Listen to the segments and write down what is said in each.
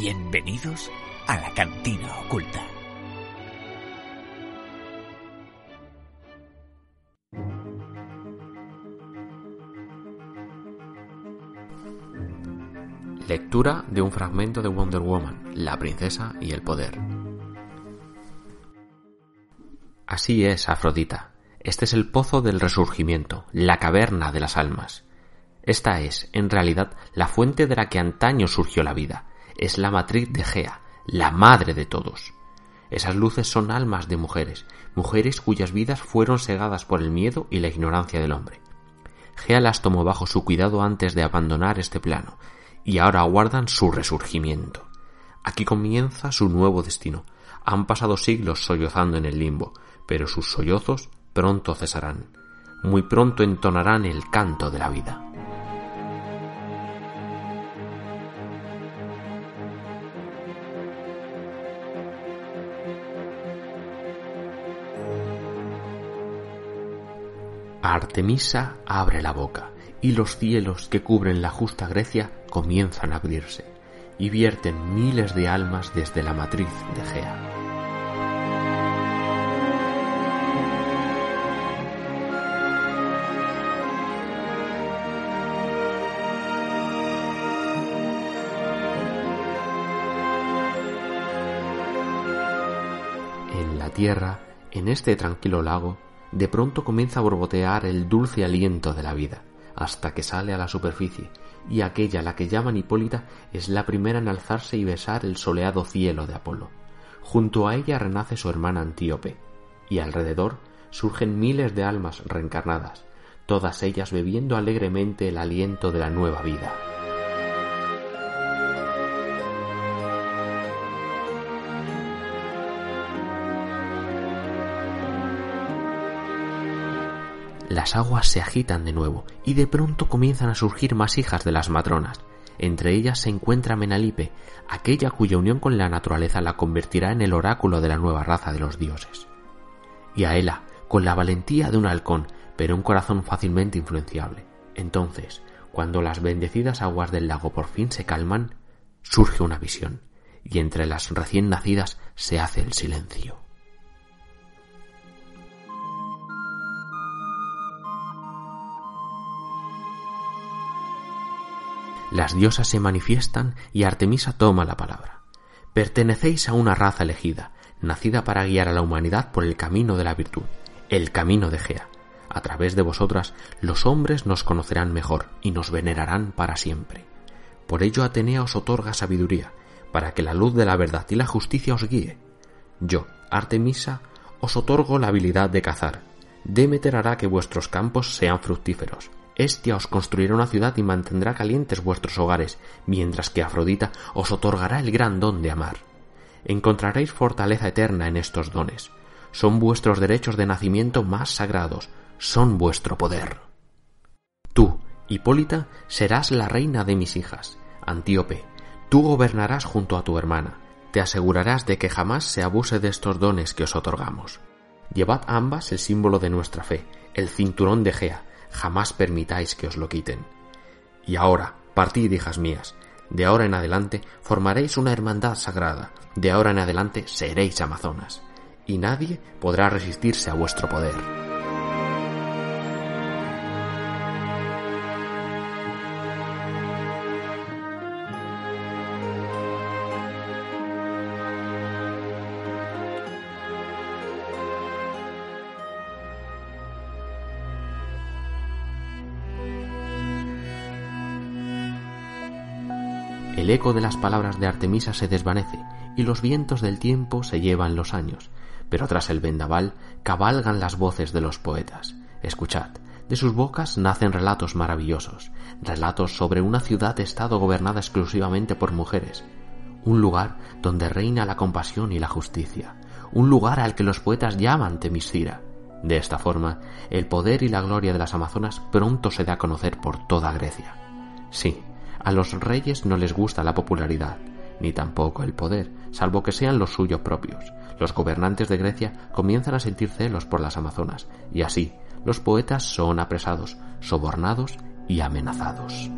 Bienvenidos a la cantina oculta. Lectura de un fragmento de Wonder Woman, La princesa y el poder. Así es, Afrodita. Este es el pozo del resurgimiento, la caverna de las almas. Esta es, en realidad, la fuente de la que antaño surgió la vida. Es la matriz de Gea, la madre de todos. Esas luces son almas de mujeres, mujeres cuyas vidas fueron cegadas por el miedo y la ignorancia del hombre. Gea las tomó bajo su cuidado antes de abandonar este plano, y ahora aguardan su resurgimiento. Aquí comienza su nuevo destino. Han pasado siglos sollozando en el limbo, pero sus sollozos pronto cesarán. Muy pronto entonarán el canto de la vida. Artemisa abre la boca, y los cielos que cubren la justa Grecia comienzan a abrirse, y vierten miles de almas desde la matriz de Gea. En la tierra, en este tranquilo lago, de pronto comienza a borbotear el dulce aliento de la vida, hasta que sale a la superficie, y aquella la que llaman Hipólita es la primera en alzarse y besar el soleado cielo de Apolo. Junto a ella renace su hermana Antíope, y alrededor surgen miles de almas reencarnadas, todas ellas bebiendo alegremente el aliento de la nueva vida. Las aguas se agitan de nuevo y de pronto comienzan a surgir más hijas de las matronas. Entre ellas se encuentra Menalipe, aquella cuya unión con la naturaleza la convertirá en el oráculo de la nueva raza de los dioses. Y Aela, con la valentía de un halcón, pero un corazón fácilmente influenciable. Entonces, cuando las bendecidas aguas del lago por fin se calman, surge una visión, y entre las recién nacidas se hace el silencio. Las diosas se manifiestan y Artemisa toma la palabra. Pertenecéis a una raza elegida, nacida para guiar a la humanidad por el camino de la virtud, el camino de Gea. A través de vosotras los hombres nos conocerán mejor y nos venerarán para siempre. Por ello Atenea os otorga sabiduría, para que la luz de la verdad y la justicia os guíe. Yo, Artemisa, os otorgo la habilidad de cazar. Demeter hará que vuestros campos sean fructíferos. Estia os construirá una ciudad y mantendrá calientes vuestros hogares, mientras que Afrodita os otorgará el gran don de amar. Encontraréis fortaleza eterna en estos dones. Son vuestros derechos de nacimiento más sagrados, son vuestro poder. Tú, Hipólita, serás la reina de mis hijas. Antíope, tú gobernarás junto a tu hermana. Te asegurarás de que jamás se abuse de estos dones que os otorgamos. Llevad ambas el símbolo de nuestra fe, el cinturón de Gea, jamás permitáis que os lo quiten. Y ahora, partid, hijas mías, de ahora en adelante formaréis una hermandad sagrada, de ahora en adelante seréis amazonas, y nadie podrá resistirse a vuestro poder. El eco de las palabras de Artemisa se desvanece y los vientos del tiempo se llevan los años, pero tras el vendaval cabalgan las voces de los poetas. Escuchad, De sus bocas nacen relatos maravillosos, relatos sobre una ciudad-estado gobernada exclusivamente por mujeres, un lugar donde reina la compasión y la justicia, un lugar al que los poetas llaman Temiscira. De esta forma, el poder y la gloria de las Amazonas pronto se da a conocer por toda Grecia. Sí, a los reyes no les gusta la popularidad, ni tampoco el poder, salvo que sean los suyos propios. Los gobernantes de Grecia comienzan a sentir celos por las Amazonas, y así los poetas son apresados, sobornados y amenazados.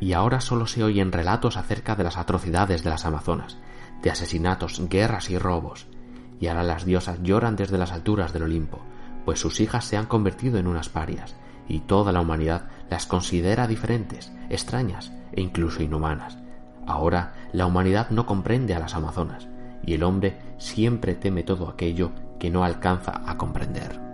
Y ahora solo se oyen relatos acerca de las atrocidades de las Amazonas, de asesinatos, guerras y robos. Y ahora las diosas lloran desde las alturas del Olimpo, pues sus hijas se han convertido en unas parias, y toda la humanidad las considera diferentes, extrañas e incluso inhumanas. Ahora la humanidad no comprende a las Amazonas, y el hombre siempre teme todo aquello que no alcanza a comprender.